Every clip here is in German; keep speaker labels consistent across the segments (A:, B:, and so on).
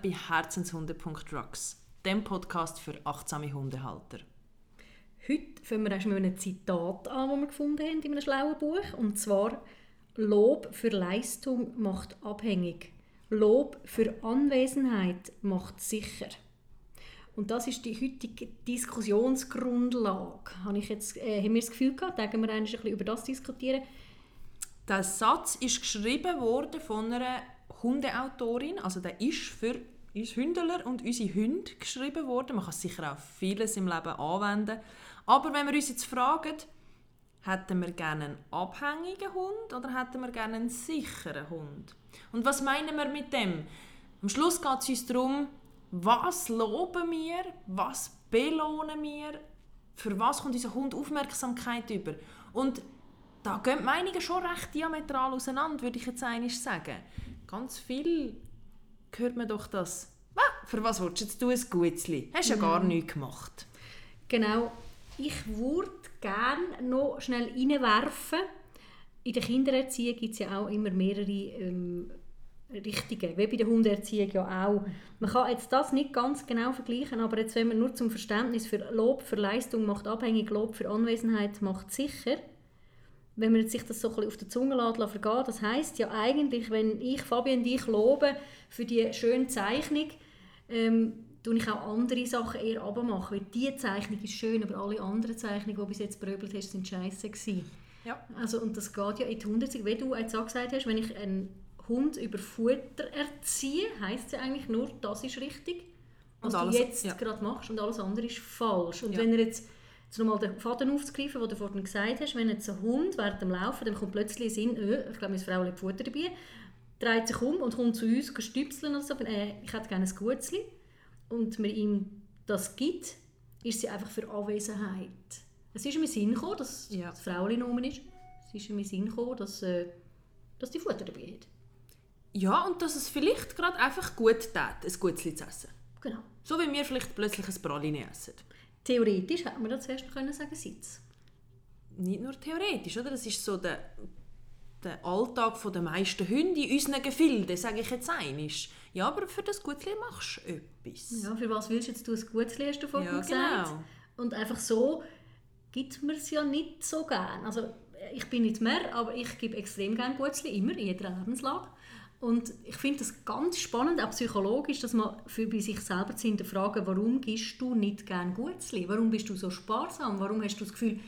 A: Bei Herzenshunde.rocks, dem Podcast für achtsame Hundehalter.
B: Heute fangen wir erst mit einem Zitat an, das wir gefunden haben in einem schlauen Buch. Und zwar: Lob für Leistung macht abhängig. Lob für Anwesenheit macht sicher. Und das ist die heutige Diskussionsgrundlage. Habe ich jetzt, äh, haben wir das Gefühl gehabt, denken wir ein bisschen über das diskutieren.
A: Der Satz ist geschrieben worden von einer Hundeautorin, also der ist für uns Hündler und unsere Hunde geschrieben worden. Man kann sicher auch vieles im Leben anwenden. Aber wenn wir uns jetzt fragen, hätten wir gerne einen abhängigen Hund oder hätten wir gerne einen sicheren Hund? Und was meinen wir mit dem? Am Schluss geht es uns darum, was loben wir, was belohnen wir, für was kommt unser Hund Aufmerksamkeit über. Und da gehen die Meinungen schon recht diametral auseinander, würde ich jetzt eigentlich sagen. Ganz viel hört man doch das, ah, für was willst du jetzt ein Gutzli? Hast ja gar
B: Mhm.
A: nichts gemacht.
B: Genau. Ich würde gerne noch schnell reinwerfen. In der Kindererziehung gibt es ja auch immer mehrere ähm, Richtungen, wie bei der Hundeerziehung ja auch. Man kann jetzt das nicht ganz genau vergleichen, aber jetzt, wenn man nur zum Verständnis für Lob für Leistung macht abhängig, Lob für Anwesenheit macht sicher, wenn man sich das so ein bisschen auf der Zunge lässt, vergehen, das heißt ja eigentlich, wenn ich Fabian dich lobe für die schöne Zeichnung, ähm, tue ich auch andere Sachen eher abmachen, weil diese Zeichnung ist schön, aber alle anderen Zeichnungen, die du bis jetzt beröbelt hast, sind scheiße gewesen.
A: Ja.
B: Also, und das geht ja in die Hunderziehung. Wie du jetzt auch gesagt hast, wenn ich einen Hund über Futter erziehe, heisst es ja eigentlich nur, das ist richtig, was du jetzt
A: ja.
B: gerade machst und alles andere ist falsch. Und
A: Ja.
B: wenn er jetzt, jetzt nochmal den Faden aufzugreifen, den du vorhin gesagt hast, wenn jetzt ein Hund während dem Laufen, dann kommt plötzlich Sinn, äh, ich glaube, meine Frau hat Futter dabei, dreht sich um und kommt zu uns stüpseln oder so, äh, ich hätte gerne ein Gutzli und man ihm das gibt, ist sie einfach für Anwesenheit. Es ist mir Sinn gekommen, dass
A: Ja.
B: das Frauchen rum ist. Es ist mir Sinn gekommen, dass, äh, dass die Futter dabei hat.
A: Ja, und dass es vielleicht gerade einfach gut tät, ein Gutzli zu essen.
B: Genau.
A: So wie wir vielleicht plötzlich ein Praline essen.
B: Theoretisch hätte man das zuerst noch können sagen Sitz.
A: Nicht nur theoretisch, oder? Das ist so der, der Alltag der meisten Hunde in unseren Gefilden, sage ich jetzt einmal. Ja, aber für das Gutzli machst du etwas.
B: Ja, für was willst du jetzt du ein Gutzli, hast du vorhin
A: Ja,
B: gesagt.
A: genau.
B: Und einfach so gibt man es ja nicht so gern. Also ich bin nicht mehr, aber ich gebe extrem gerne Gutzli, immer, in jeder Lebenslage. Und ich finde das ganz spannend, auch psychologisch, dass man für bei sich selber zu hinterfragen, warum gibst du nicht gerne Gutzli? Warum bist du so sparsam? Warum hast du das Gefühl,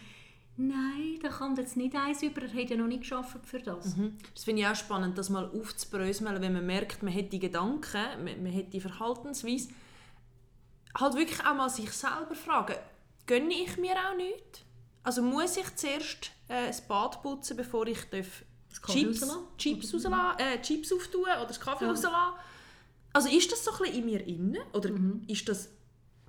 B: nein, da kommt jetzt nicht eins über, er hat ja noch nicht geschafft für das.
A: Mhm. Das finde ich auch spannend, das mal aufzubröseln, wenn man merkt, man hat die Gedanken, man, man hat die Verhaltensweise. Halt wirklich auch mal sich selber fragen, gönne ich mir auch nichts? Also muss ich zuerst äh, das Bad putzen, bevor ich darf Chips? Chips, rauslassen, äh, Chips auftun oder das Kaffee
B: Ja.
A: rauslassen? Also ist das so ein in mir inne oder
B: Mhm.
A: ist das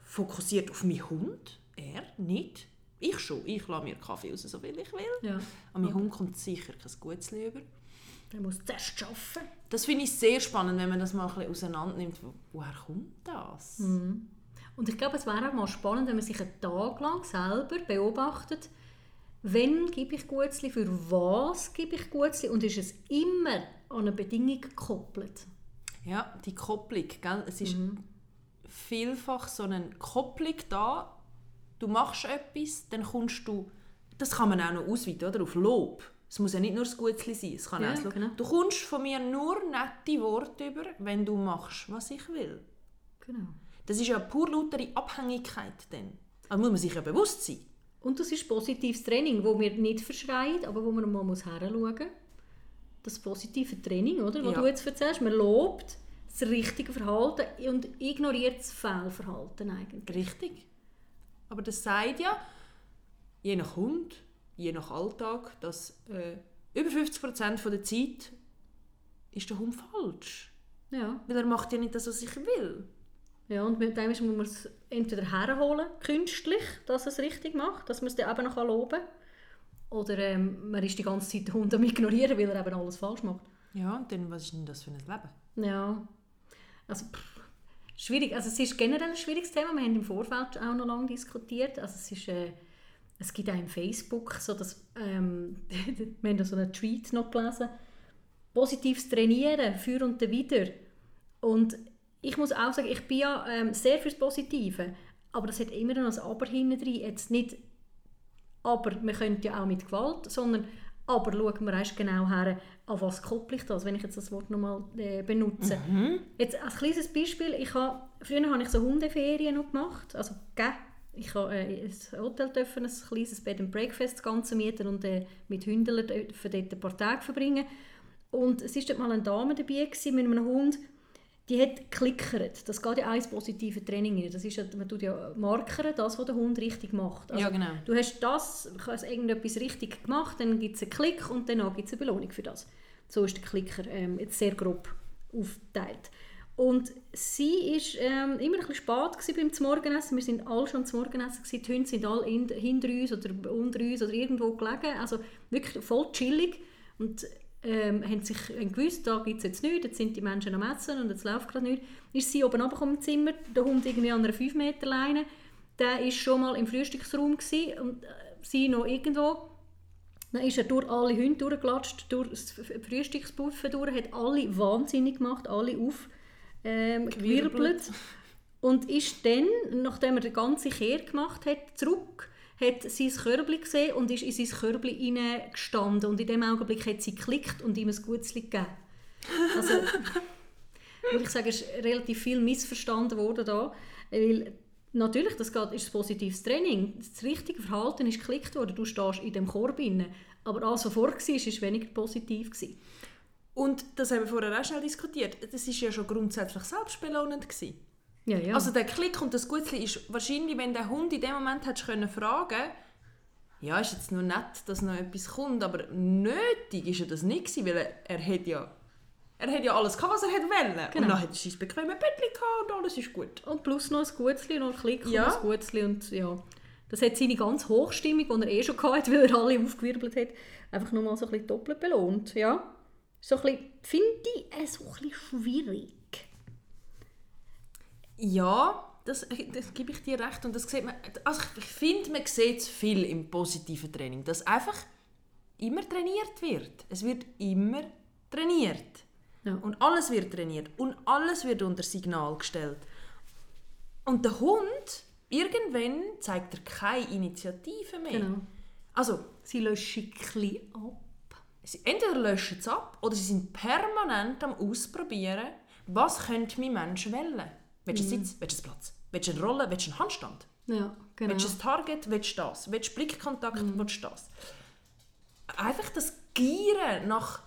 A: fokussiert auf meinen Hund? Er nicht? Ich schon. Ich lasse mir Kaffee raus, so viel ich will.
B: Ja.
A: An meinen Hund kommt sicher kein Gutzli über.
B: Der muss zuerst arbeiten.
A: Das finde ich sehr spannend, wenn man das mal ein bisschen auseinander nimmt. Wo- Woher kommt das?
B: Mhm. Und ich glaube, es wäre auch mal spannend, wenn man sich einen Tag lang selber beobachtet, wenn gebe ich Gutzli, für was gebe ich Gutzli und ist es immer an eine Bedingung gekoppelt.
A: Ja, die Kopplung. Gell? Es ist vielfach so eine Kopplung da. Du machst etwas, dann kommst du... Das kann man auch noch ausweiten, oder? Auf Lob. Es muss ja nicht nur das Gutzli sein. Es kann
B: Ja,
A: auch
B: genau.
A: Du kommst von mir nur nette Worte über, wenn du machst, was ich will.
B: Genau.
A: Das ist ja pur lautere Abhängigkeit dann. Also muss man sich ja bewusst sein.
B: Und das ist positives Training, wo wir nicht verschreien, aber wo man mal muss heranschauen muss. Das positive Training, oder? Was
A: Ja.
B: du jetzt erzählst, man lobt das richtige Verhalten und ignoriert das Fehlverhalten eigentlich.
A: Richtig. Aber das sagt ja, je nach Hund, je nach Alltag, dass äh, über 50% von der Zeit ist der Hund falsch.
B: Ja.
A: Weil er macht ja nicht das, was ich will.
B: Ja, und mit dem muss man es entweder herholen, künstlich, dass es richtig macht, dass man es dann eben noch loben kann. Oder ähm, man ist die ganze Zeit den Hund am ignorieren, weil er eben alles falsch macht.
A: Ja, und dann, was ist denn das für ein Leben?
B: Ja, also pff, schwierig. Also es ist generell ein schwieriges Thema. Wir haben im Vorfeld auch noch lange diskutiert. Also es ist, äh, es gibt auch im Facebook so, dass ähm, wir haben da so einen Tweet noch gelesen. Positives Trainieren für und wieder. Und ich muss auch sagen, ich bin ja ähm, sehr fürs Positive, aber das hat immer noch ein Aber hinten drin. Jetzt nicht, aber man könnte ja auch mit Gewalt, sondern aber schauen wir erst genau her, an was kopple ich das, wenn ich jetzt das Wort nochmal äh, benutze. Jetzt als kleines Beispiel, ich habe, früher habe ich so Hundeferien noch gemacht, also gegeben. Ich habe äh, ein Hotel dürfen, ein kleines Bed and Breakfast das Ganze mieten und äh, mit Hündlern dort ein paar Tage verbringen. Und es war dort mal eine Dame dabei gewesen, mit einem Hund, die hat geklickert. Das geht ja auch ins positive Training rein. Das ist ja, man tut ja markern, das, was der Hund richtig macht. Also,
A: Ja, genau.
B: Du hast das, hast irgendetwas richtig gemacht, dann gibt es einen Klick und danach gibt es eine Belohnung für das. So ist der Klicker ähm, jetzt sehr grob aufgeteilt. Und sie war ähm, immer ein bisschen spät beim Zmorgenessen. Wir sind alle schon zum Morgenessen gewesen. Die Hunde sind alle in, hinter uns oder unter uns oder irgendwo gelegen. Also wirklich voll chillig. Und ähm, haben sich haben gewusst, da gibt es jetzt nichts, jetzt sind die Menschen am Essen und jetzt läuft gerade nichts. Ist sie oben runtergekommen im Zimmer, der Hund irgendwie an einer 5 Meter Leine, der war schon mal im Frühstücksraum gewesen, und äh, sie noch irgendwo. Dann ist er durch alle Hunde durchgelatscht, durch das Frühstücksbuffet durch, hat alle wahnsinnig gemacht, alle auf ähm. Und ist dann, nachdem er den ganzen Kehr gemacht hat, zurück, hat sein Körbli gesehen und ist in sein Körbli hineingestanden. Und in dem Augenblick hat sie geklickt und ihm ein Gutzli gegeben. Also, würde ich sagen, ist relativ viel missverstanden worden da. Weil natürlich, das ist ein positives Training. Das richtige Verhalten ist geklickt worden. Du stehst in dem Korb drin. Aber alles, was vorher war, war weniger positiv. Gewesen.
A: Und das haben wir vorher auch schnell diskutiert. Das war ja schon grundsätzlich selbstbelohnend. Gewesen.
B: Ja, ja.
A: Also der Klick und das Gutzli ist wahrscheinlich, wenn der Hund in dem Moment hättest können fragen ja, ist jetzt nur nett, dass noch etwas kommt, aber nötig ist ja das nicht gewesen, weil er, er hat ja er hat ja alles gehabt, was er hätte wollen.
B: Genau.
A: Und dann hat er sein bequemes Bettchen gehabt und alles ist gut.
B: Und plus noch ein Gutzli, noch ein Klick
A: Ja.
B: und ein Gutzli. Und ja, das hat seine ganz Hochstimmung, die er eh schon hatte, weil er alle aufgewirbelt hat, einfach nochmal so ein bisschen doppelt belohnt. Ja. So ein bisschen, finde ich, äh, so ein bisschen schwierig.
A: Ja, das, das gebe ich dir recht. Und das sieht man, also ich finde, man sieht es viel im positiven Training, dass einfach immer trainiert wird. Es wird immer trainiert.
B: Ja.
A: Und alles wird trainiert. Und alles wird unter Signal gestellt. Und der Hund, irgendwann zeigt er keine Initiative mehr.
B: Genau.
A: Also,
B: Sie löschen ein ab.
A: sie, entweder löschen sie ab oder sie sind permanent am Ausprobieren, was könnte mein Mensch wählen. Willst du einen Sitz? Willst du einen Platz? Willst du eine Rolle? Willst du einen Handstand?
B: Ja, genau.
A: Willst du ein Target? Willst du das? Willst du Blickkontakt? Willst du das? Einfach das Gieren nach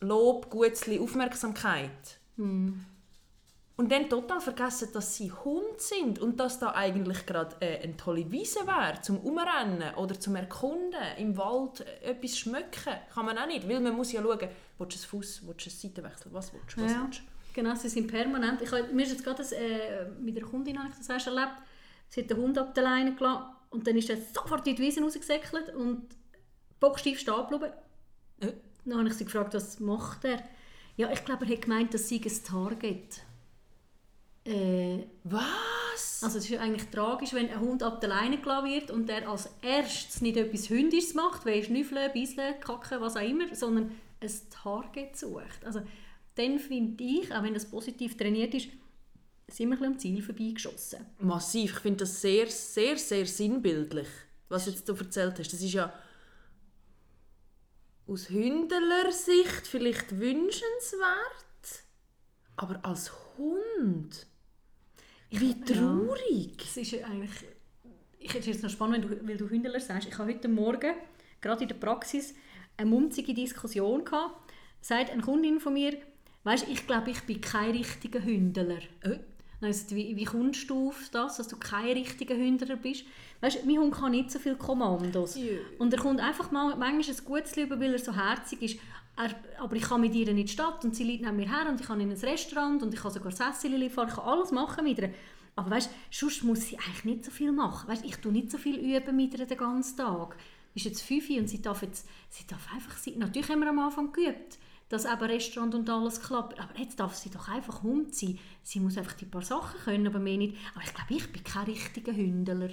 A: Lob, Gutzli, Aufmerksamkeit. Und dann total vergessen, dass sie Hund sind und dass da eigentlich gerade äh, eine tolle Wiese wäre, zum Umrennen oder zum Erkunden, im Wald äh, etwas schmücken. Kann man auch nicht, weil man muss ja schauen, willst du einen Fuß, willst du einen Seitenwechsel, was willst du, was
B: Ja.
A: willst du?
B: Genau, sie sind permanent. Ich, mir ist jetzt gerade das, äh, mit einer Kundin habe ich das erst erlebt. Sie hat den Hund ab der Leine gelassen und dann ist er sofort in die Wiese rausgesäckelt und bocksteif stehen geblieben.
A: Äh?
B: Dann habe ich sie gefragt, was macht er? Ja, ich glaube, er hat gemeint, das sei ein Target. Äh,
A: Was?
B: also es ist eigentlich tragisch, wenn ein Hund ab der Leine gelassen wird und der als erstes nicht etwas Hündisches macht, wie Schnüffeln, Bisseln, Kacken, was auch immer, sondern ein Target sucht. Also dann finde ich, auch wenn das positiv trainiert ist, sind wir ein bisschen am Ziel vorbeigeschossen.
A: Massiv. Ich finde das sehr, sehr, sehr sinnbildlich, was jetzt du erzählt hast. Das ist ja aus Hündler Sicht vielleicht wünschenswert, aber als Hund, wie traurig.
B: Es ist ja eigentlich, ich finde es noch spannend, wenn du, weil du Hündler sagst. Ich habe heute Morgen, gerade in der Praxis, eine munzige Diskussion gehabt. Sagt eine Kundin von mir, weißt, ich glaube, ich bin kein richtiger Hündler.
A: Äh?
B: Sie, wie, wie kommst du auf das, dass du kein richtiger Hündler bist? Weißt, mein Hund kann nicht so viele Kommandos.
A: Ja.
B: Und er kommt einfach mal, manchmal ein gutes über, weil er so herzig ist. Er, aber ich kann mit ihr in die Stadt und sie liegt neben mir her und ich kann in ein Restaurant und ich kann sogar Sessel fahren, ich kann alles machen mit ihr. Aber weißt, sonst muss sie eigentlich nicht so viel machen. Weißt, ich tue nicht so viel üben mit ihr den ganzen Tag. Sie ist jetzt fünf und sie darf jetzt, sie darf einfach sein. Natürlich haben wir am Anfang geübt, dass eben Restaurant und alles klappt. Aber jetzt darf sie doch einfach Hund sein. Sie muss einfach die paar Sachen können, aber mehr nicht. Aber ich glaube, ich bin kein richtiger Hündler.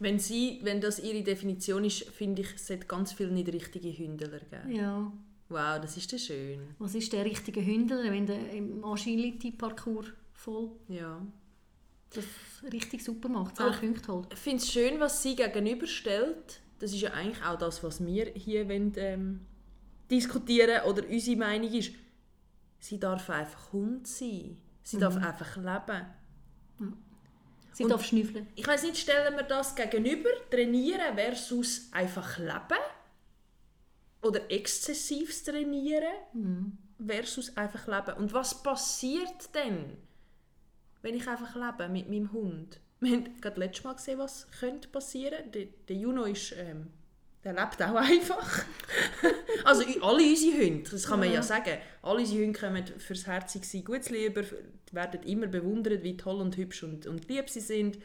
A: Wenn, sie, wenn das ihre Definition ist, finde ich, es sollte ganz viele nicht richtige Hündler geben.
B: Ja.
A: Wow, das ist ja schön.
B: Was ist der richtige Hündel, wenn der im Agility-Parcours voll
A: Ja.
B: das richtig super macht, 10
A: Ach.
B: Punkte holt?
A: Ich finde es schön, was sie gegenüberstellt. Das ist ja eigentlich auch das, was wir hier wollen, ähm, diskutieren oder unsere Meinung ist. Sie darf einfach Hund sein. Sie darf einfach leben.
B: Sie
A: Und-
B: darf schnüffeln.
A: Ich weiß nicht, stellen wir das gegenüber, trainieren versus einfach leben? Oder exzessives Trainieren versus einfach leben? Und was passiert denn, wenn ich einfach lebe mit meinem Hund? Wir haben gerade letztes Mal gesehen, was könnte passieren. Der, der Juno ist, ähm, der lebt auch einfach. also alle unsere Hunde, das kann man ja,
B: Ja.
A: sagen. Alle unsere Hunde kommen fürs herzige sein gut lieber, werden immer bewundert, wie toll und hübsch und, und lieb sie sind.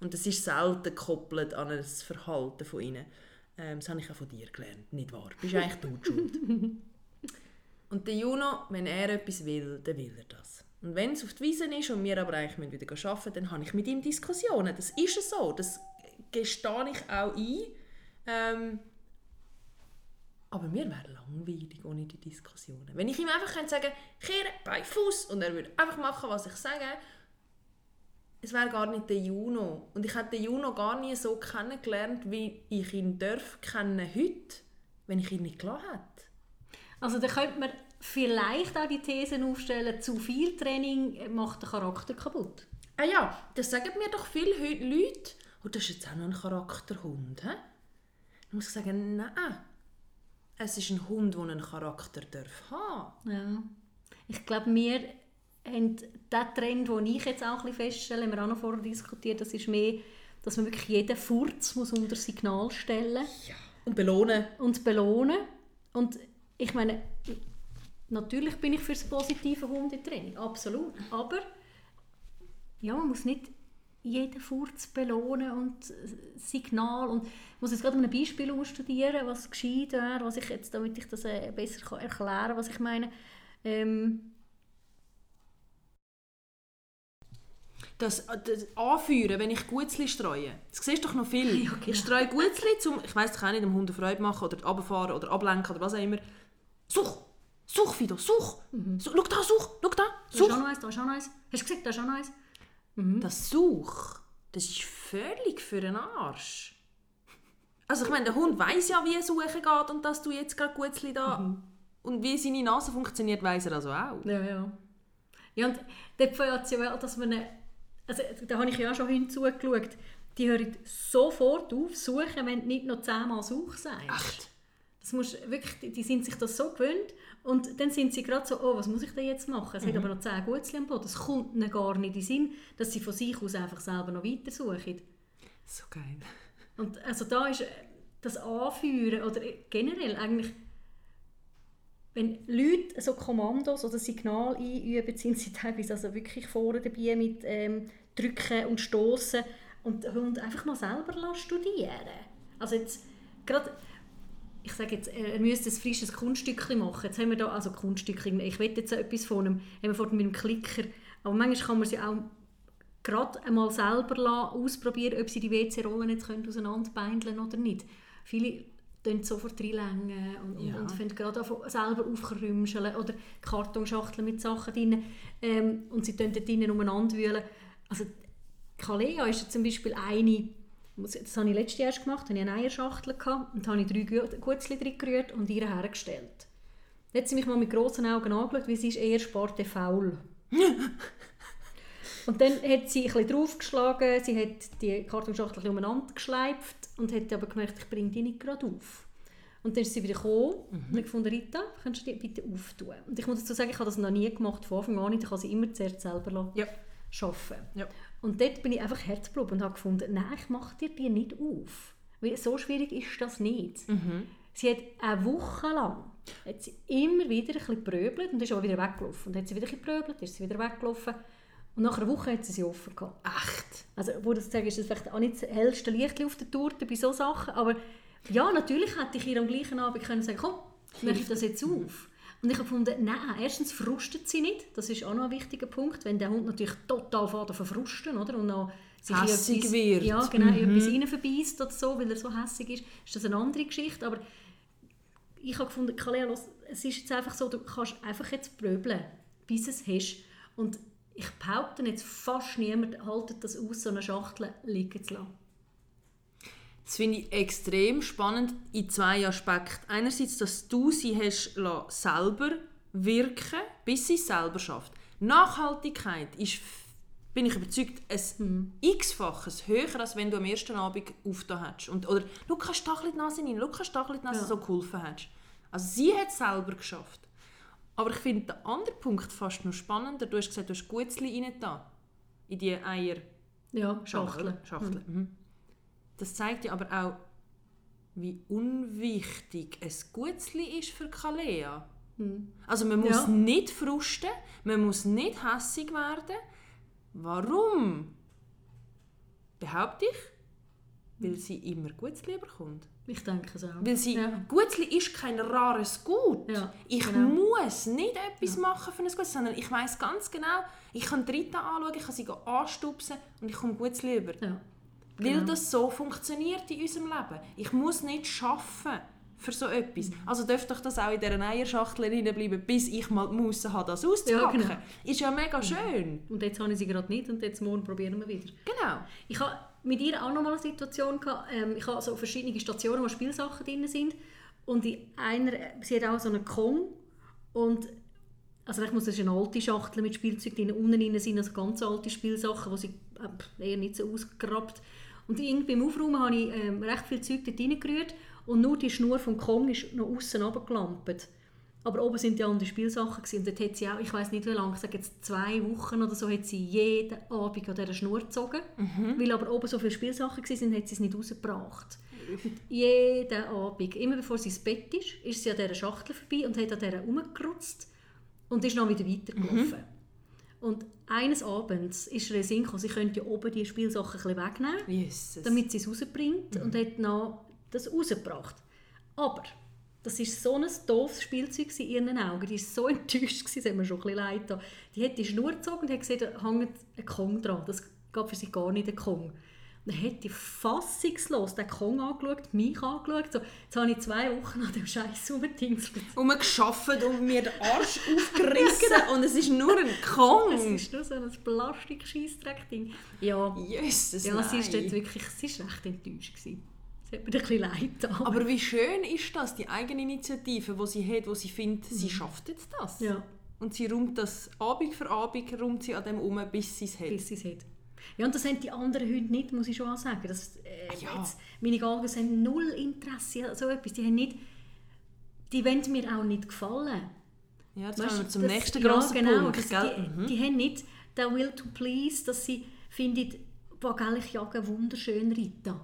A: Und das ist selten gekoppelt an das Verhalten von ihnen. Ähm, das habe ich auch von dir gelernt, nicht wahr? Bist eigentlich du schuld. Und der Juno, wenn er etwas will, dann will er das. Und wenn es auf die Wiese ist und wir aber eigentlich wieder arbeiten dann habe ich mit ihm Diskussionen. Das ist es so. Das gestehe ich auch ein. Ähm, aber mir wäre langweilig ohne die Diskussionen. Wenn ich ihm einfach könnte sagen kehre bei Fuß und er würde einfach machen, was ich sage, es wäre gar nicht der Juno. Und ich hätte den Juno gar nie so kennengelernt, wie ich ihn darf kennen heute, wenn ich ihn nicht gelassen hätte.
B: Also da könnte man vielleicht auch die These aufstellen, zu viel Training macht den Charakter kaputt.
A: Ah ja, das sagen mir doch viele Leute. Oh, das ist jetzt auch noch ein Charakterhund. He? Dann muss ich sagen, nein. Es ist ein Hund, der einen Charakter darf haben.
B: Ja. Ich glaube, wir haben den Trend, den ich jetzt auch ein bisschen feststelle, haben wir auch noch vorher diskutiert, das ist mehr, dass man wirklich jeden Furz muss unter Signal stellen
A: Ja. Und belohnen.
B: und belohnen. Und ich meine, natürlich bin ich für das positive Hundetraining, absolut. Aber ja, man muss nicht jeden Furz belohnen und äh, Signal und ich muss jetzt gerade ein Beispiel ausstudieren, was geschieht wäre, was ich jetzt, damit ich das äh, besser kann erklären kann, was ich meine. Ähm,
A: Das, das Anführen, wenn ich Gutzli streue. Das siehst du doch noch viel.
B: Ja, genau.
A: Ich streue Gutzli, zum, ich weiss, ich kann nicht dem Hund Freude machen oder runterfahren oder ablenken oder was auch immer. Such! Such, Fido, such! Such schau da, such! Schau da,
B: da ist
A: such!
B: auch noch eins, da ist auch noch eins. Hast du gesagt, da ist auch noch eins?
A: Das Such, das ist völlig für den Arsch. Also ich meine, der Hund weiß ja, wie Suchen geht und dass du jetzt gerade Gutzli da... Und wie seine Nase funktioniert, weiß er also auch.
B: Ja, ja. Ja, und dort fällt es ja auch, dass man... Also, da habe ich ja auch schon hinzugeschaut. Die hören sofort auf, suchen, wenn du nicht noch zehnmal Such sagst.
A: Echt?
B: Das musst, wirklich, die- die sind sich das so gewöhnt. Und dann sind sie gerade so, oh, was muss ich denn jetzt machen? Es hat aber noch zehn Gutzli am Boden. Es kommt ihnen gar nicht in den Sinn, dass sie von sich aus einfach selber noch weiter suchen.
A: So geil.
B: Und also da ist äh, das Anführen oder generell eigentlich, wenn Leute so Kommandos oder Signal einüben, sind sie teilweise also wirklich vorne dabei mit ähm, Drücken und Stoßen und Hund einfach mal selber studieren. Also jetzt gerade ich sage jetzt, er müsste ein frisches Kunststückchen machen. Jetzt haben wir da, also Kunststückchen, ich will jetzt etwas von einem, haben wir vorhin mit dem Klicker, aber manchmal kann man sie auch gerade einmal selber lassen, ausprobieren, ob sie die WC-Rollen jetzt können auseinanderbeindeln oder nicht. Viele tun sofort reinlängen und,
A: Ja.
B: und, fangen gerade selber aufkrümscheln oder Kartonschachteln mit Sachen drin ähm, und sie tun dort drinnen umeinander wühlen. Also Kalea ist zum Beispiel eine, das habe ich letztes Jahr gemacht, hatte ich eine Eierschachtel gehabt, und habe ich drei Gu- Gutzli drin gerührt und ihr hergestellt. Dann hat sie mich mal mit grossen Augen angeschaut, weil sie ist eher Sparte faul. und dann hat sie ein bisschen draufgeschlagen, sie hat die Kartonschachtel ein umeinander geschleift und hat aber gemerkt, ich bringe die nicht gerade auf. Und dann ist sie wieder gekommen und hat gefunden, Rita, kannst du die bitte auftun? Und ich muss dazu sagen, ich habe das noch nie gemacht, von Anfang an nicht. Ich habe sie immer zuerst selber
A: Ja.
B: arbeiten.
A: Ja.
B: Und dort bin ich einfach Herzblut und habe gefunden, nein, ich mache dir die nicht auf. Weil so schwierig ist das nicht. Sie hat eine Woche lang hat sie immer wieder ein bisschen pröbelt und ist auch wieder weggelaufen. Und hat sie wieder ein bisschen ist sie wieder weggelaufen. Und nach einer Woche hat sie sie offen gehabt.
A: Echt?
B: Also, wo das sagen, ist das vielleicht auch nicht das hellste Licht auf der Torte bei solchen Sachen, aber ja, natürlich hätte ich ihr am gleichen Abend können sagen komm, ich möchte das jetzt auf. Und ich habe gefunden, nein, erstens frustet sie nicht, das ist auch noch ein wichtiger Punkt, wenn der Hund natürlich total fährt verfrusten, oder? Und noch sich
A: Hässig
B: etwas-
A: wird.
B: Ja, genau, in etwas rein verbeißt oder so, weil er so hässig ist, ist das eine andere Geschichte, aber ich habe gefunden, Kalea, los, es ist jetzt einfach so, du kannst einfach jetzt bröbeln, bis es hast. Und ich behaupte jetzt, fast niemand haltet das aus, so eine Schachtel liegen zu lassen.
A: Das finde ich extrem spannend in zwei Aspekten. Einerseits, dass du sie hast lassen, selber wirken bis sie es selber schafft. Nachhaltigkeit ist, bin ich überzeugt, ein x-faches höher, als wenn du am ersten Abend aufgetan hättest. Und, oder «Schau, kannst du da ein bisschen die Nase rein? Ein bisschen die Nase
B: Ja.
A: so geholfen hättest. Also sie hat es selber geschafft. Aber ich finde den anderen Punkt fast noch spannender. Du hast gesagt, du hast Gutzli rein da in die Eier.
B: Ja,
A: Schachtel.
B: Schachtel.
A: Schachtel. Mhm. Das zeigt ja aber auch, wie unwichtig ein Gutzli ist für Kalea. Also man muss
B: Ja.
A: nicht frusten, man muss nicht hässig werden. Warum? Behaupte ich, weil sie immer Gutzli bekommt.
B: Ich denke es auch.
A: Weil sie,
B: Ja.
A: Gutzli ist kein rares Gut.
B: Ja,
A: ich
B: genau.
A: muss nicht etwas machen für ein Gutzli, sondern ich weiß ganz genau, ich kann Rita anschauen, ich kann sie anstupsen und ich komme Gutzli über.
B: Ja.
A: Weil
B: Genau.
A: das so funktioniert in unserem Leben. Ich muss nicht schaffen für so etwas.
B: Mhm.
A: Also dürfte doch das auch in dieser Eierschachtel bleiben, bis ich mal die Muße habe, das auszupacken.
B: Ja, genau.
A: Ist ja mega schön.
B: Und jetzt habe ich sie gerade nicht und jetzt morgen probieren wir wieder.
A: Genau.
B: Ich habe mit ihr auch noch mal eine Situation gehabt. Ähm, ich habe so verschiedene Stationen, wo Spielsachen drin sind. Und in einer, sie hat auch so einen Kong. Und also ich muss das ist eine alte Schachtel mit Spielzeug drin. Unten drin sind also ganz alte Spielsachen, die sie äh, eher nicht so ausgegrabt. Und irgendwie beim Aufräumen habe ich ähm, recht viel Zeug dort reingerührt. Und nur die Schnur vom Kong ist noch außen runtergelampt. Aber oben sind die anderen Spielsachen gewesen. und dort hat sie auch, ich weiß nicht wie lange, ich sage jetzt zwei Wochen oder so, hat sie jeden Abend an dieser Schnur gezogen. Weil aber oben so viele Spielsachen waren, hat sie es nicht rausgebracht. Und jeden Abend, immer bevor sie ins Bett ist, ist sie an dieser Schachtel vorbei und hat an dieser rumgerutzt und ist dann wieder weitergelaufen. Und eines Abends ist gekommen, sie könnte ja oben die Spielsachen ein wegnehmen
A: Jesus.
B: damit sie es rausbringt und hat dann das rausgebracht. Aber das war so ein doofes Spielzeug in ihren Augen. Die war so enttäuscht, das hat mir schon ein bisschen leid getan. Die hat die Schnur gezogen und hat gesehen, da hängt ein Kong dran. Das gab für sie gar nicht ein Kong. Dann hat die fassungslos den Kong angeschaut, mich angeschaut. So, jetzt habe ich zwei Wochen an dem Scheiß rumgedingselt.
A: Umgeschafft und mir den Arsch aufgerissen und es ist nur ein Kong.
B: Es ist nur so ein plastik ding Ja,
A: Jesus,
B: ja sie ist dort wirklich sie ist recht enttäuscht. Gewesen. Es hat mir ein bisschen leid getan.
A: Aber wie schön ist das, die eigene Initiative, die sie hat, wo sie findet, sie schafft jetzt das.
B: ja.
A: Und sie räumt das Abend für Abend räumt sie an dem um, bis sie es hat.
B: bis sie es hat. Ja, und das haben die anderen Hunde nicht, muss ich schon auch sagen. Das, äh,
A: Ja.
B: jetzt, meine Galgen haben null Interesse an so etwas. Die haben nicht, die wollen mir auch nicht gefallen.
A: Ja, jetzt
B: Weißt
A: wir zum
B: das-
A: nächsten
B: ja,
A: grossen
B: genau,
A: Punkt.
B: das-
A: gell? Mhm.
B: Die, die haben nicht den Will to Please, dass sie finden, boah, gell, ich jage wunderschön Rita.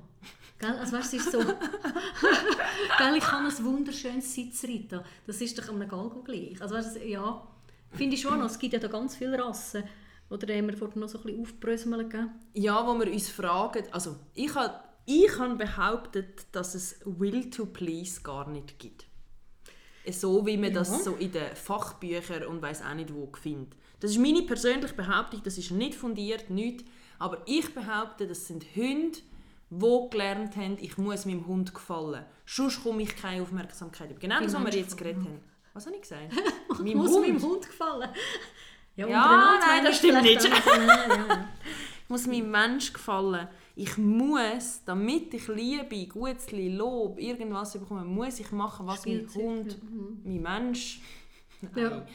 B: Gell? Also weißt, es ist so, gell, ich habe ein wunderschönes Sitzrita. Das ist doch einem Galgo gleich. Also weißt, ja, finde ich schon, es gibt ja da ganz viele Rassen. Oder haben wir vorhin noch so ein bisschen aufbröseln?
A: Ja, wo wir uns fragen, also ich habe ich habe behauptet, dass es Will to Please gar nicht gibt. So wie man
B: Ja.
A: das so in den Fachbüchern und weiß auch nicht wo findet. Das ist meine persönliche Behauptung, das ist nicht fundiert, nicht. Aber ich behaupte, das sind Hunde, die gelernt haben, ich muss meinem Hund gefallen. Sonst komme ich keine Aufmerksamkeit über. Genau das, was wir jetzt geredet haben. Was habe ich gesagt?
B: Meinem muss meinem Hund gefallen. Ja,
A: Ja, nein, das stimmt
B: nicht. Ja.
A: Ich muss meinem Mensch gefallen. Ich muss, damit ich Liebe, Gutzli, Lob, irgendwas bekomme, muss ich machen, was mein Hund, mein Mensch, nein,
B: Ja.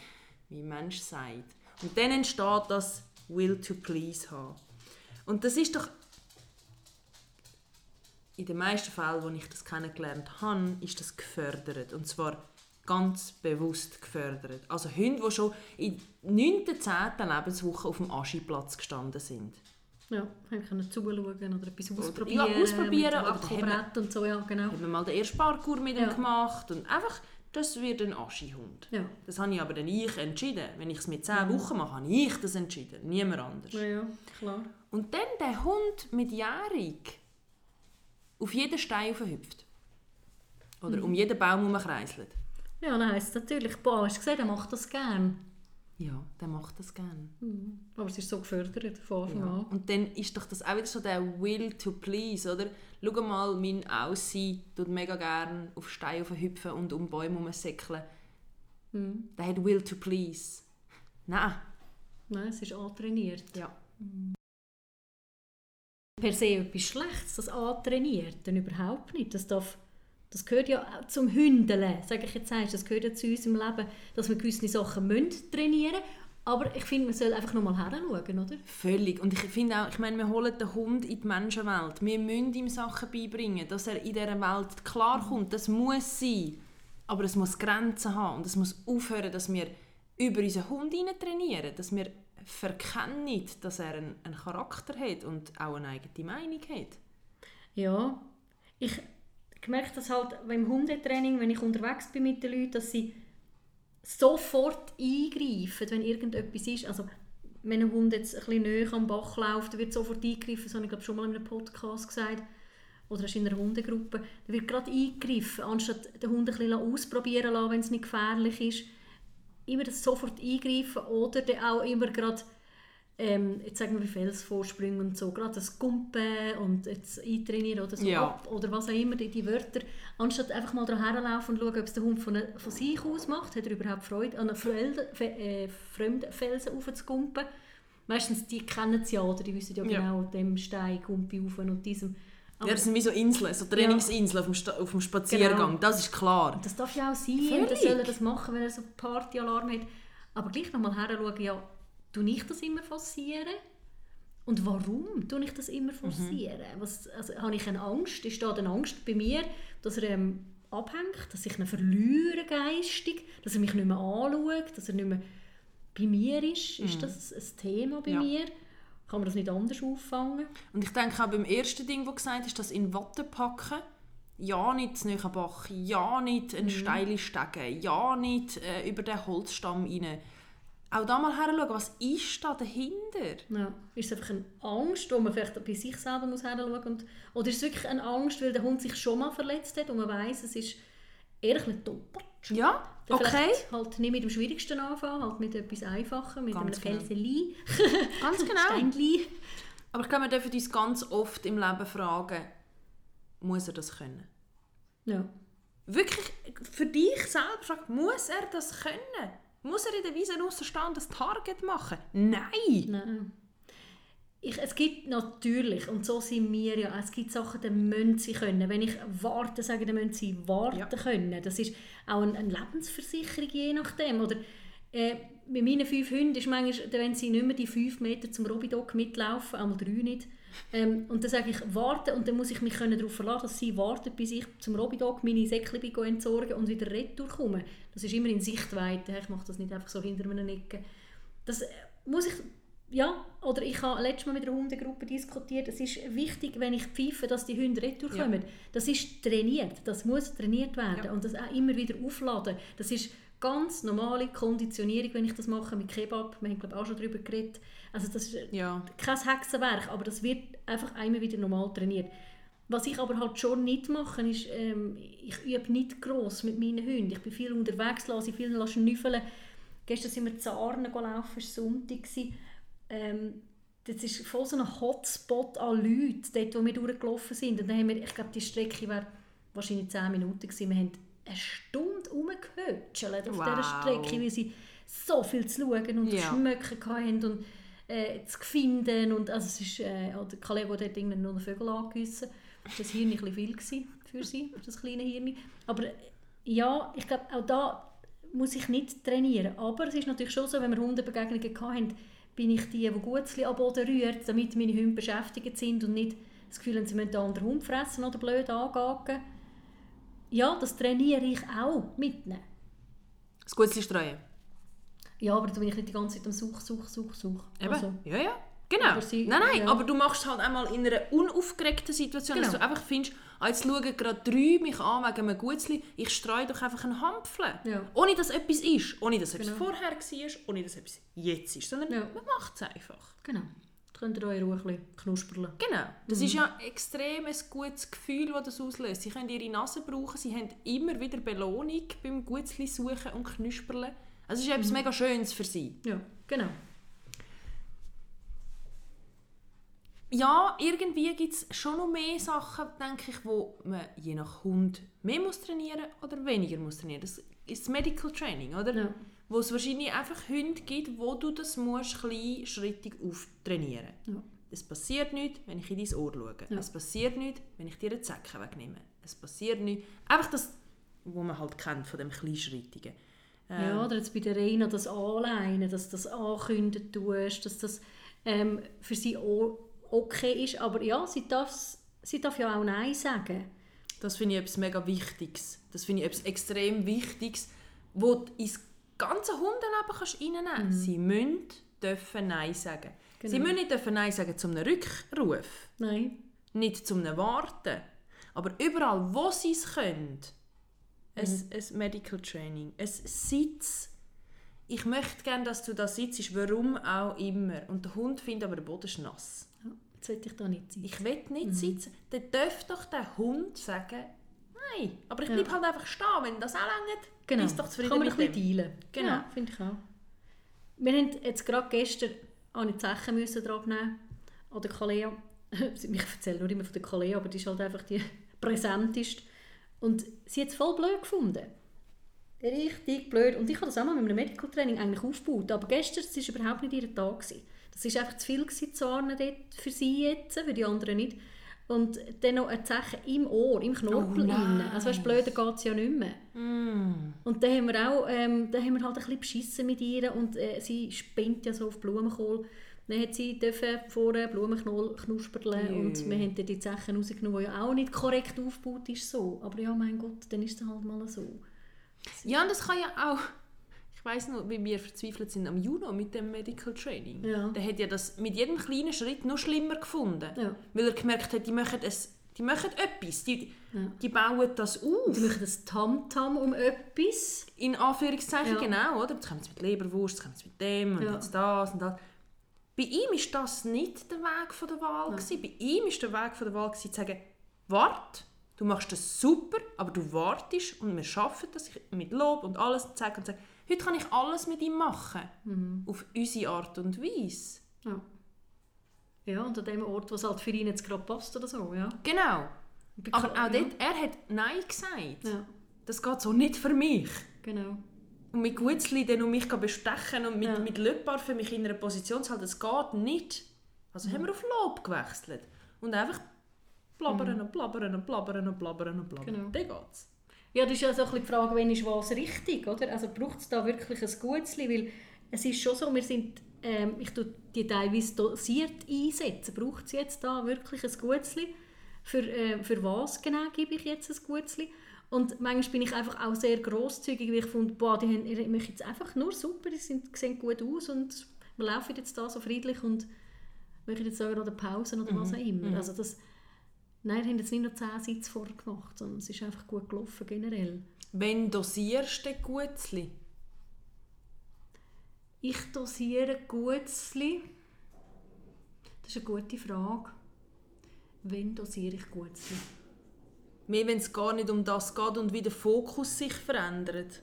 A: mein Mensch sagt. Und dann entsteht das Will to Please haben. Und das ist doch in den meisten Fällen, wo ich das kennengelernt habe, ist das gefördert. Und zwar ganz bewusst gefördert. Also Hunde, die schon in der 9. 10. Lebenswoche auf dem Aschiplatz gestanden sind.
B: Ja, haben können zuschauen oder etwas ausprobieren.
A: ja, ausprobieren, oder
B: Akkubrett und so, ja, genau.
A: haben wir mal den ersten Parkour mit ihm
B: Ja.
A: gemacht und einfach, das wird ein Aschi-Hund.
B: Ja.
A: Das habe ich aber dann ich entschieden. Wenn ich es mit 10 Wochen mache, habe ich das entschieden, niemand anders.
B: Ja, ja, klar.
A: Und dann der Hund mit Jährig auf jeden Stein hüpft Oder
B: Mhm.
A: um jeden Baum herumkreiselt.
B: Ja, dann heisst es natürlich, boah, hast du gesehen, er macht das gern.
A: Ja, der macht das gerne.
B: Mhm. Aber es ist so gefördert von Anfang
A: Ja.
B: an.
A: Und dann ist doch das auch wieder so der Will to please, oder? Schau mal, mein Aussie tut mega gerne auf Steine hüpfen und um Bäume herumsäckeln.
B: Mhm.
A: Der hat Will to please. Nein.
B: Nein, es ist antrainiert.
A: Ja.
B: Per se etwas Schlechtes, das antrainiert, dann überhaupt nicht. Das, darf, das gehört ja auch zum Hündeln, sage ich jetzt einmal. Das gehört ja zu unserem Leben, dass wir gewisse Sachen müssen trainieren müssen. Aber ich finde, man soll einfach nochmal hinschauen, oder?
A: Völlig. Und ich finde auch, ich meine, wir holen den Hund in die Menschenwelt. Wir müssen ihm Sachen beibringen, dass er in dieser Welt klarkommt. Das muss sein. Aber es muss Grenzen haben. Und es muss aufhören, dass wir über unseren Hund hinein trainieren. Dass wir verkennen, dass er einen, einen Charakter hat und auch eine eigene Meinung hat.
B: Ja, ich merke das halt beim Hundetraining, wenn ich unterwegs bin mit den Leuten, dass sie sofort eingreifen, wenn irgendetwas ist. Also, wenn ein Hund jetzt ein bisschen näher am Bach läuft, wird sofort eingegriffen. Das habe ich glaube schon mal in einem Podcast gesagt. Oder in einer Hundegruppe. Da wird gerade eingegriffen, anstatt den Hund ein bisschen ausprobieren lassen, wenn es nicht gefährlich ist. Immer das sofort eingreifen oder dann auch immer gerade ähm, jetzt sagen wir Felsvorsprünge und so, gerade das Gumpen und jetzt eintrainieren oder so
A: Ja.
B: ab oder was auch immer, die, die Wörter, anstatt einfach mal daher laufen und schauen, ob es der Hund von, von sich aus macht, hat er überhaupt Freude an Freude, äh, fremden Felsen aufzugumpen. Meistens die kennen es ja, oder die wissen ja
A: Ja.
B: genau, dem Stein gumpe ich auf und diesem.
A: Ja, das sind wie so Inseln, so Trainingsinseln auf, dem auf dem Spaziergang.
B: Genau.
A: Das ist klar.
B: Das darf ja auch sein,
A: Völlig.
B: und dann soll er das machen, wenn er so Partyalarm hat. Aber gleich nochmal her schauen, ja, tue ich das immer forcieren? Und warum tue ich das immer forcieren? Was, also, habe ich eine Angst? Ist da eine Angst bei mir, dass er ähm, abhängt, dass ich ihn verliere geistig, dass er mich nicht mehr anschaut, dass er nicht mehr bei mir ist? Ist das ein Thema bei
A: Ja.
B: mir? Kann man das nicht anders auffangen?
A: Und ich denke auch beim ersten Ding, du gesagt hast, das in Watte packen. Ja, nicht zu Bach. Ja, nicht eine steile Stege. Ja, nicht äh, über den Holzstamm rein. Auch da mal her was ist da dahinter?
B: Ja. Ist es einfach eine Angst, wo man vielleicht bei sich selber muss hinschauen muss? Oder ist es wirklich eine Angst, weil der Hund sich schon mal verletzt hat und man weiss, es ist eher ein Toppatsch?
A: Ja, okay.
B: vielleicht halt nicht mit dem Schwierigsten anfangen, halt mit etwas Einfachem, mit
A: Ganz
B: einem
A: genau.
B: Felsenli,
A: Ganz genau.
B: Steinli.
A: Aber ich glaube, wir dürfen uns ganz oft im Leben fragen, muss er das können?
B: Ja.
A: Wirklich für dich selber fragen, muss er das können? Muss er in der Wiese und das Target machen? Nein!
B: Nein. Ich, es gibt natürlich, und so sind wir ja, es gibt Sachen, die müssen sie können. Wenn ich warten sage, dann müssen sie warten
A: Ja.
B: können. Das ist auch eine, eine Lebensversicherung, je nachdem. Oder äh, bei meinen fünf Hunden ist manchmal, wenn sie nicht mehr die fünf Meter zum Robidog mitlaufen, einmal drei nicht, ähm, und dann sage ich, warten, und dann muss ich mich können darauf verlassen, dass sie warten, bis ich zum Robidog meine Säckchen bin entsorgen und wieder retour komme. Das ist immer in Sichtweite. Ich mache das nicht einfach so hinter einer Ecke. Das äh, muss ich, ja, oder ich habe letztes Mal mit einer Hundegruppe diskutiert, es ist wichtig, wenn ich pfeife, dass die Hunde retour
A: Ja.
B: kommen. Das ist trainiert, das muss trainiert werden
A: Ja.
B: und das auch immer wieder aufladen. Das ist ganz normale Konditionierung, wenn ich das mache mit Kebab. Wir haben glaube ich auch schon darüber geredet. Also das ist
A: Ja,
B: kein Hexenwerk, aber das wird einfach immer wieder normal trainiert. Was ich aber halt schon nicht mache, ist, ähm, ich übe nicht gross mit meinen Hunden. Ich bin viel unterwegs, lasse sie viel schnüffeln. Gestern sind wir zu Arne gelaufen, es war Sonntag. Ähm, das ist voll so ein Hotspot an Leuten, dort, wo wir durchgelaufen sind. Und dann haben wir, ich glaube, die Strecke war wahrscheinlich 10 Minuten gewesen. Wir haben eine Stunde rumgehötschelt auf dieser
A: Wow.
B: Strecke, weil sie so viel zu schauen und
A: Ja.
B: zu schmecken hatten und äh, zu finden. Und, also es ist, äh, der Kollege der hat irgendwann noch einen Vögel angegessen. Das war ein bisschen viel gewesen für sie, für das kleine Hirn. Aber äh, ja, ich glaube, auch da muss ich nicht trainieren. Aber es ist natürlich schon so, wenn wir Hundebegegnungen hatten, bin ich die, die Gutzli am Boden rührt, damit meine Hunde beschäftigt sind und nicht das Gefühl haben, sie müssen den anderen Hund fressen oder blöd angacken. Ja, das trainiere ich auch mit ihnen.
A: das Gute streuen.
B: Ja, aber da bin ich nicht die ganze Zeit am Such, Such, Such, Such.
A: Eben.
B: Also,
A: ja, ja. Genau.
B: Aber sie-
A: nein, nein,
B: ja.
A: aber du machst es halt einmal in einer unaufgeregten Situation, dass
B: Genau.
A: du einfach findest, ah, jetzt schauen gerade drei mich an wegen einem Gutzli, ich streue doch einfach einen Hampfle.
B: Ja.
A: Ohne dass etwas ist, ohne dass etwas
B: Genau.
A: vorher war, ohne dass etwas jetzt ist, sondern
B: Ja.
A: man macht es einfach.
B: genau. Könnt ihr euch bisschen knusperlen.
A: Genau. Das
B: Mhm.
A: ist ja extrem ein gutes Gefühl, das das auslöst. Sie können ihre Nase brauchen, sie haben immer wieder Belohnung beim Gutzli suchen und knusperlen. Also es ist etwas mega Schönes für sie.
B: Ja, genau.
A: Ja, irgendwie gibt es schon noch mehr Sachen, denke ich, wo man je nach Hund mehr muss trainieren oder weniger muss trainieren. Das ist das Medical Training, oder?
B: Ja.
A: Wo es wahrscheinlich einfach Hunde gibt, wo du das musst kleinschrittig auftrainieren.
B: Ja.
A: Es passiert nichts, wenn ich in dein Ohr schaue.
B: Ja.
A: Es passiert nichts, wenn ich dir eine Zecke wegnehme. Es passiert nichts. Einfach das, was man halt kennt von dem Kleinschrittigen. Ähm,
B: Ja, oder jetzt bei der Reina das Anleinen, dass du das ankündigen tust, dass das ähm, für sie auch okay ist. Aber ja, sie darf, sie darf ja auch Nein sagen.
A: Das finde ich etwas mega Wichtiges. Das finde ich etwas extrem Wichtiges, wo du ins ganze Hundeleben kannst reinnehmen kannst. Sie müssen dürfen Nein sagen. Sie
B: Genau.
A: müssen nicht dürfen Nein sagen zum Rückruf,
B: Nein.
A: nicht zum Warten. Aber überall, wo sie es können, ein, ein Medical Training, ein Sitz. Ich möchte gerne, dass du da sitzt, warum auch immer. Und der Hund findet aber, der Boden ist nass.
B: Ja, jetzt will ich da nicht sein.
A: Ich will nicht sitzen. Dann darf doch der Hund sagen, nein, aber ich
B: Ja.
A: bleibe halt einfach stehen, wenn das auch langt.
B: Genau.
A: Bist doch zufrieden
B: Kann man
A: mit
B: ein
A: dem.
B: bisschen dealen.
A: Genau.
B: Ja, finde ich auch. Wir haben jetzt gerade gestern auch die Zechen müssen drauf nehmen an der Kalea. ich erzähle nur immer von der Kalea, aber die ist halt einfach die präsenteste. Und sie hat es voll blöd gefunden. Richtig blöd. Und ich habe das auch mal mit einem Medical Training eigentlich aufgebaut. Aber gestern, es war überhaupt nicht ihr Tag. Gewesen. Das war einfach zu viel gewesen, zu warnen dort für sie jetzt, für die anderen nicht. Und dann noch eine Zeche im Ohr, im Knorpel
A: Oh
B: innen. Also weißt, blöder geht es ja nicht mehr.
A: Mm.
B: Und dann haben wir auch ähm, dann haben wir halt ein bisschen beschissen mit ihr und äh, sie spinnt ja so auf Blumenkohl. Dann hat sie dürfen vorne Blumenknoll knusperlen
A: Jö.
B: und wir haben dann die Zechen rausgenommen, die ja auch nicht korrekt aufgebaut ist so. Aber ja, mein Gott, dann ist es halt mal so.
A: Ja, und das kann ja auch... Ich weiss noch, wie wir verzweifelt sind am Juno mit dem Medical Training.
B: Ja.
A: Der hat ja das mit jedem kleinen Schritt noch schlimmer gefunden.
B: Ja.
A: Weil er gemerkt hat, die machen, es, die machen etwas. Die,
B: Ja.
A: die bauen das auf.
B: Sie machen das Tamtam um etwas.
A: In Anführungszeichen,
B: Ja.
A: genau, oder? Jetzt kommen sie mit Leberwurst, jetzt kommen sie mit dem und
B: Ja.
A: jetzt das und das. Bei ihm ist das nicht der Weg von der Wahl. gewesen. Bei ihm ist der Weg von der Wahl gewesen, zu sagen, warte, du machst das super, aber du wartest und wir schaffen das mit Lob und alles und sagen und sagen, heute kann ich alles mit ihm machen.
B: Mhm.
A: Auf unsere Art und Weise.
B: Ja. Ja, und an dem Ort, wo es halt für ihn jetzt gerade passt oder so, ja.
A: Genau. Aber auch
B: ja.
A: dort, er hat Nein gesagt.
B: Ja,
A: Das geht so nicht für mich.
B: genau.
A: Und mit Gutzli dann um mich bestechen und mit,
B: Ja.
A: mit Löppar für mich in einer Position zu halten, das geht nicht. Also haben wir auf Lob gewechselt. Und einfach blabbern und blabbern und blabbern und blabbern und blabbern.
B: Genau.
A: Dann geht's.
B: Ja, das ist ja so ein bisschen die Frage, wenn ist was richtig, oder? Also braucht es da wirklich ein Gutzli? Weil es ist schon so, wir sind, ähm, ich tue die teilweise dosiert einsetzen. Braucht es jetzt da wirklich ein Gutzli? Für, äh, für was genau gebe ich jetzt ein Gutzli? Und manchmal bin ich einfach auch sehr grosszügig, weil ich fand, boah, die haben, machen jetzt einfach nur super, die sind, sehen gut aus und wir laufen jetzt da so friedlich und machen jetzt auch gerade Pausen oder was auch immer. Also das, nein, wir haben jetzt nicht nur 10 Sitze vorher gemacht, sondern es ist einfach gut gelaufen generell.
A: Wenn dosierst du Gutzli?
B: Ich dosiere Gutzli. Das ist eine gute Frage. Wann dosiere ich Gutzli?
A: Mehr, wenn es gar nicht um das geht und wie der Fokus sich verändert.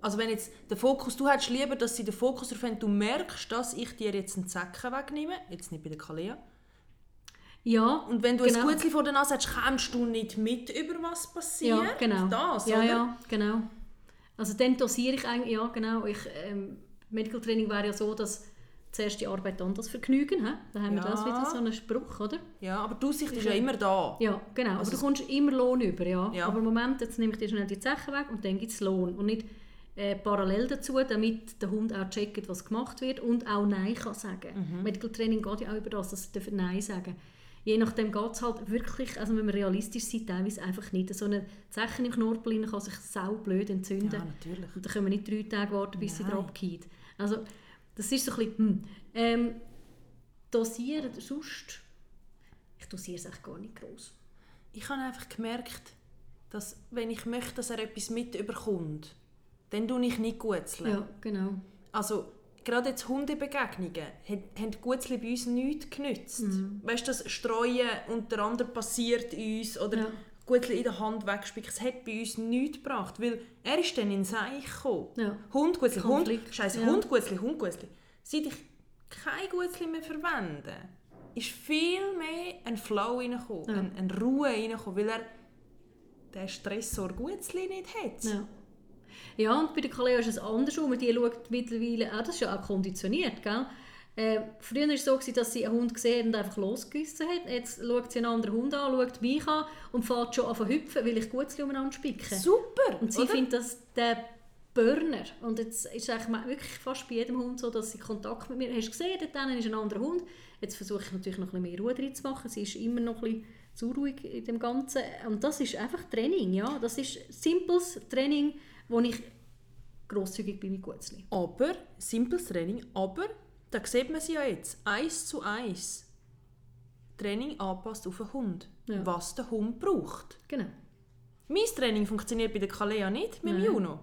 A: Also wenn jetzt der Fokus, du hättest lieber, dass sie den Fokus darauf haben, du merkst, dass ich dir jetzt einen Zecken wegnehme, jetzt nicht bei der Kalea.
B: Ja,
A: Und wenn du
B: Genau.
A: ein Gutzli vor der Nase hast, kommst du nicht mit, über was passiert.
B: ja genau.
A: Das,
B: ja,
A: oder?
B: ja, genau. Also dann dosiere ich eigentlich, ja genau, ich, ähm, Medical Training wäre ja so, dass zuerst die Arbeit dann das Vergnügen, hä? da haben wir
A: Ja.
B: das wieder, so einen Spruch, oder?
A: Ja, aber die Aussicht ist ja immer da.
B: Ja, genau.
A: Also
B: aber du kommst immer Lohn über, ja.
A: Ja.
B: Aber im Moment, jetzt nehme ich dir schnell die Zechen weg und dann gibt es Lohn. Und nicht äh, parallel dazu, damit der Hund auch checkt, was gemacht wird und auch Nein kann sagen. Medical Training geht ja auch über das, dass sie Nein sagen Je nachdem geht es halt wirklich, also wenn wir realistisch sind, teilweise einfach nicht. So eine Zechen im Knorpel kann sich sau blöd entzünden.
A: Ja, natürlich.
B: Und dann können wir nicht drei Tage warten, bis sie
A: Nein.
B: drauf geht. Also, das ist so ein bisschen, hm. ähm, dosieren, sonst, ich dosiere es echt gar nicht gross.
A: Ich habe einfach gemerkt, dass wenn ich möchte, dass er etwas mitbekommt, dann tue ich nicht Gutzli.
B: Ja, genau.
A: Also gerade jetzt Hundebegegnungen haben, Gutzli bei uns nichts genützt.
B: Mhm.
A: Weißt du, das Streuen und der andere passiert uns oder
B: Ja.
A: Gutzli in der Hand wegspicken. Es hat bei uns nichts gebracht, weil er ist dann in Seich gekommen.
B: Ja.
A: Hund, Gutzli, Hund, Scheiße,
B: ja.
A: Hund, Gutzli, Hund, Gutzli. Seit ich kein Gutzli mehr verwende, ist viel mehr ein Flow reingekommen,
B: Ja.
A: ein, eine Ruhe reingekommen, weil er den Stressor Gutzli nicht hat.
B: Ja. Ja, und bei der Kaleo ist es andersrum. Die schaut mittlerweile, auch das ist ja auch konditioniert, gell? Äh, früher war es so, gewesen, dass sie einen Hund gesehen hat und einfach losgegessen hat. Jetzt schaut sie einen anderen Hund an, schaut mich an und fährt schon an zu hüpfen, weil ich gut umeinander spicke.
A: Super!
B: Und sie findet das der Burner. Und jetzt ist es eigentlich wirklich fast bei jedem Hund so, dass sie Kontakt mit mir Hast du gesehen, dort ist ein anderer Hund. Jetzt versuche ich natürlich noch ein bisschen mehr Ruhe drin zu machen. Sie ist immer noch ein bisschen zu ruhig in dem Ganzen. Und das ist einfach Training, ja. Das ist simples Training, wo ich grosszügig bin mit Gutzli.
A: Aber, simples Training, aber, da sieht man sie ja jetzt, eins zu eins. Training anpasst auf den Hund.
B: Ja.
A: Was der Hund braucht.
B: Genau.
A: Mein Training funktioniert bei der Kalea nicht, mit dem
B: Nein.
A: Juno.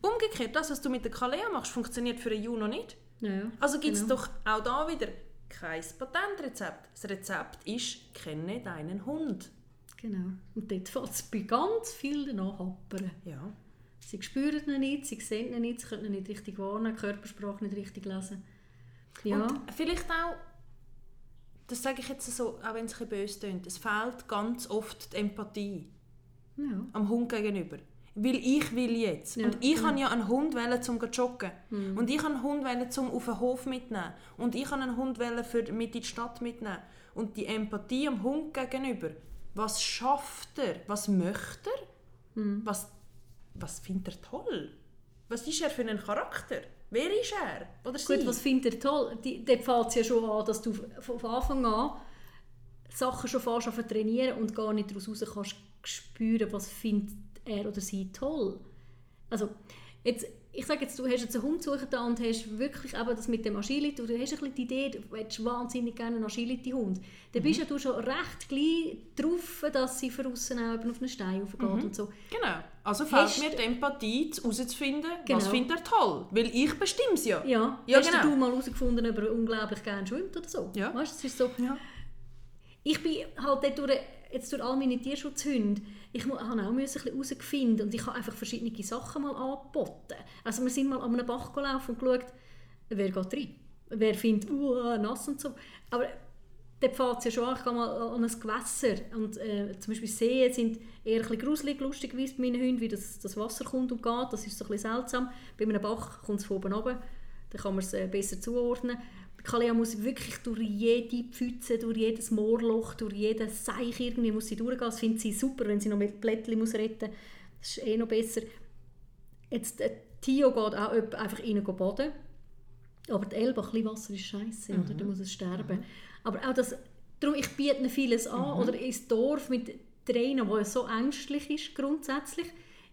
A: Umgekehrt, das, was du mit der Kalea machst, funktioniert für den Juno nicht.
B: Ja.
A: Also gibt es
B: Genau.
A: doch auch da wieder kein Patentrezept. Das Rezept ist, kenne deinen Hund.
B: Genau. Und dort fällt es bei ganz vielen happern.
A: Ja.
B: Sie spüren ihn nicht, sie sehen ihn nicht, sie können ihn nicht richtig wahrnehmen, die Körpersprache nicht richtig lesen. Ja,
A: Und vielleicht auch, das sage ich jetzt so, auch wenn es ein böse klingt, es fehlt ganz oft die Empathie
B: ja.
A: am Hund gegenüber. Weil ich will jetzt.
B: Ja,
A: und ich kann ja einen Hund wählen, zum zu joggen. Und ich kann einen Hund wählen, zum auf den Hof mitnehmen. Und ich kann einen Hund wählen, für mit in die Stadt mitnehmen. Und die Empathie am Hund gegenüber. Was schafft er? Was möchte er? Was, was findet er toll? Was ist er für ein Charakter? Wer ist er? Oder sie?
B: Gut, was findet ihr toll? Dort fängt es ja schon an, dass du von Anfang an Sachen schon fast an zu trainieren und gar nicht daraus raus kannst spüren, was findet er oder sie toll. Also, jetzt, ich sage jetzt, du hast jetzt einen Hund suchen da und hast wirklich eben das mit dem Agility, du hast ein bisschen die Idee, du hättest wahnsinnig gerne einen Agility-Hund. Dann bist ja du schon recht gleich drauf, dass sie von aussen auch eben auf einen Stein raufgeht und so.
A: Genau. Also
B: Hast
A: mir die Empathie, herauszufinden,
B: Genau.
A: was findet er toll. Weil ich bestimme es ja.
B: Ja,
A: Ja,
B: hast
A: genau.
B: du mal herausgefunden, ob er unglaublich gerne schwimmt oder so?
A: Ja.
B: Weißt, du, es ist so
A: Ja.
B: ich bin halt durch, jetzt durch all meine Tierschutzhunde, ich habe auch müssen ein bisschen herausfinden und ich habe einfach verschiedene Sachen mal angeboten. Also wir sind mal an einem Bach gelaufen und geschaut, wer geht rein? Wer findet, uh, nass und so. Aber dort fängt es ja schon an, ich gehe mal an ein Gewässer und äh, zum Beispiel Seen sind eher ein gruselig, lustigerweise bei meinen Hunden, wie das, das Wasser kommt und geht, das ist so ein bisschen seltsam. Bei einem Bach kommt es von oben runter, dann kann man es äh, besser zuordnen. Kalea muss wirklich durch jede Pfütze, durch jedes Moorloch, durch jeden Seich irgendwie muss sie durchgehen. Das findet sie super, wenn sie noch mit Blättchen muss retten muss. Das ist eh noch besser. Jetzt, äh, Tio geht auch einfach rein baden. Aber die Elbe, ein bisschen Wasser ist scheiße, oder? Da muss es sterben. Aber auch das, darum, ich biete ihnen vieles an. Oder ins Dorf mit Trainer, der so ängstlich ist grundsätzlich.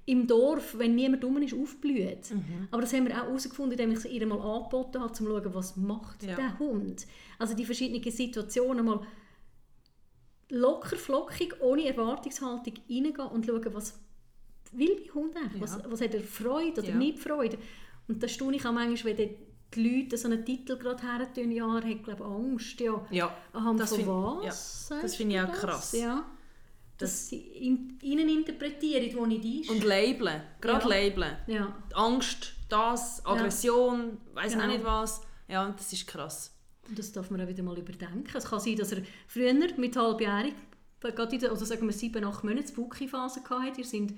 B: Im Dorf, wenn niemand rum ist, aufblüht. Aber das haben wir auch herausgefunden, indem ich es ihr mal angeboten habe, um zu schauen, was macht
A: Ja.
B: der Hund. Also die verschiedenen Situationen mal locker, flockig, ohne Erwartungshaltung reingehen und schauen, was will mein Hund eigentlich? Was,
A: Ja.
B: was hat er Freude oder
A: Ja.
B: nicht Freude? Und da staune ich auch manchmal, wenn die Leute so einen Titel gerade her tun, ja, er hat glaube Angst. Ja.
A: Ja,
B: Anhand
A: das
B: von was?
A: ja, das finde ich auch
B: das?
A: krass.
B: Ja. Dass sie in, ihnen interpretieren, wo nicht ist.
A: Und labeln. Gerade
B: Ja.
A: labeln.
B: ja.
A: Die Angst, das, Aggression, weiß
B: Genau.
A: auch nicht was. Ja, das ist krass.
B: Und das darf man auch wieder mal überdenken. Es kann sein, dass er früher mit halbjährig, gerade in der, oder sagen wir sieben, acht Monate Buki-Phase hatte. Ihr sind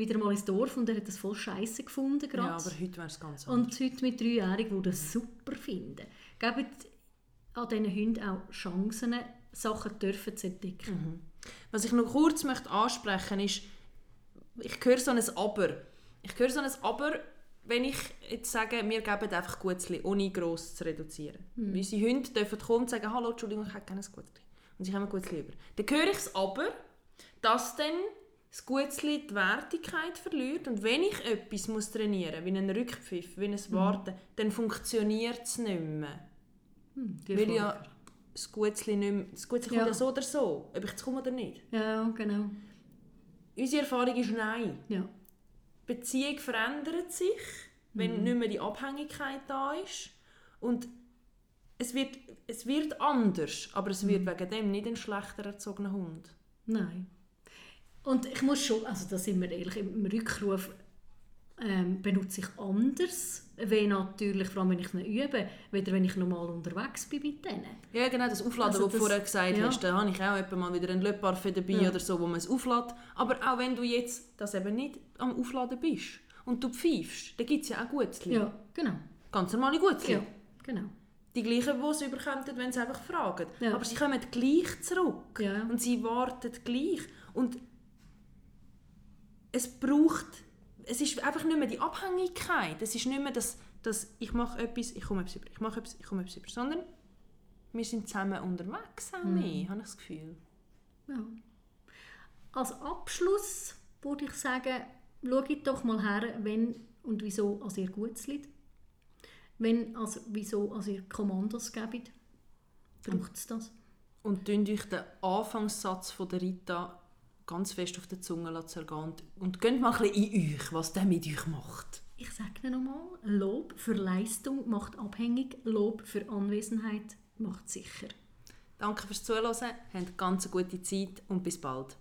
B: wieder mal ins Dorf und er hat das voll scheiße gefunden. Grad.
A: Ja, aber heute wäre es ganz anders.
B: Und heute mit dreijährig, die das super finden. Gebt an diesen Hunden auch Chancen, Sachen dürfen zu entdecken.
A: Was ich noch kurz möchte ansprechen ist, ich höre so ein Aber. Ich höre so ein Aber, wenn ich jetzt sage, wir geben einfach Gutzli, ohne gross zu reduzieren.
B: Hm.
A: Unsere Hunde dürfen kommen und sagen, hallo, Entschuldigung, ich hätte gerne ein Gutzli. Und sie haben ein Gutzli über. Dann höre ich es Aber, dass dann das Gutzli die Wertigkeit verliert und wenn ich etwas muss trainieren muss, wie einen Rückpfiff, wie ein
B: Hm.
A: Warten, dann funktioniert es nicht mehr.
B: Die
A: Weil ja das Gutzli nicht mehr, das Gutzli
B: Ja.
A: kommt ja so oder so, ob ich jetzt komme oder nicht.
B: Ja, genau.
A: Unsere Erfahrung ist nein.
B: Ja.
A: Die Beziehung verändert sich, wenn nicht mehr die Abhängigkeit da ist. Und es wird, es wird anders, aber es wird wegen dem nicht ein schlechter erzogener Hund.
B: Nein. Und ich muss schon, also da sind wir ehrlich, im Rückruf ähm, benutze ich anders, wenn natürlich, vor allem wenn ich es übe, weder wenn ich normal unterwegs bin mit denen.
A: Ja, genau, das Aufladen,
B: Also
A: was du
B: das-
A: vorher gesagt
B: ja.
A: hast, da habe ich auch mal wieder einen Le Parfait dabei
B: Ja.
A: oder so, wo man es auflädt. Aber auch wenn du jetzt das eben nicht am Aufladen bist und du pfeifst, dann gibt es ja auch Gutzli.
B: Ja, genau.
A: Ganz normale Gutzli.
B: Ja, genau.
A: Die gleichen, die sie überkommen, wenn sie einfach fragen.
B: Ja.
A: Aber sie kommen gleich zurück. Und sie warten gleich. Und es braucht... Es ist einfach nicht mehr die Abhängigkeit. Es ist nicht mehr das, dass ich mache etwas, ich komme etwas über, ich mache etwas, ich komme etwas über. Sondern wir sind zusammen unterwegs auch
B: Mhm.
A: habe ich das Gefühl.
B: Ja. Als Abschluss würde ich sagen, schaut doch mal her, wenn und wieso als ihr gut liegt. Wenn, also, wieso als ihr Kommandos gebt. Braucht es das?
A: Und tun euch den Anfangssatz von der Rita ganz fest auf der Zunge zergehen und, und geht mal ein bisschen in euch, was der mit euch macht.
B: Ich sage nochmal, Lob für Leistung macht abhängig, Lob für Anwesenheit macht sicher.
A: Danke fürs Zuhören, habt ganz eine gute Zeit und bis bald.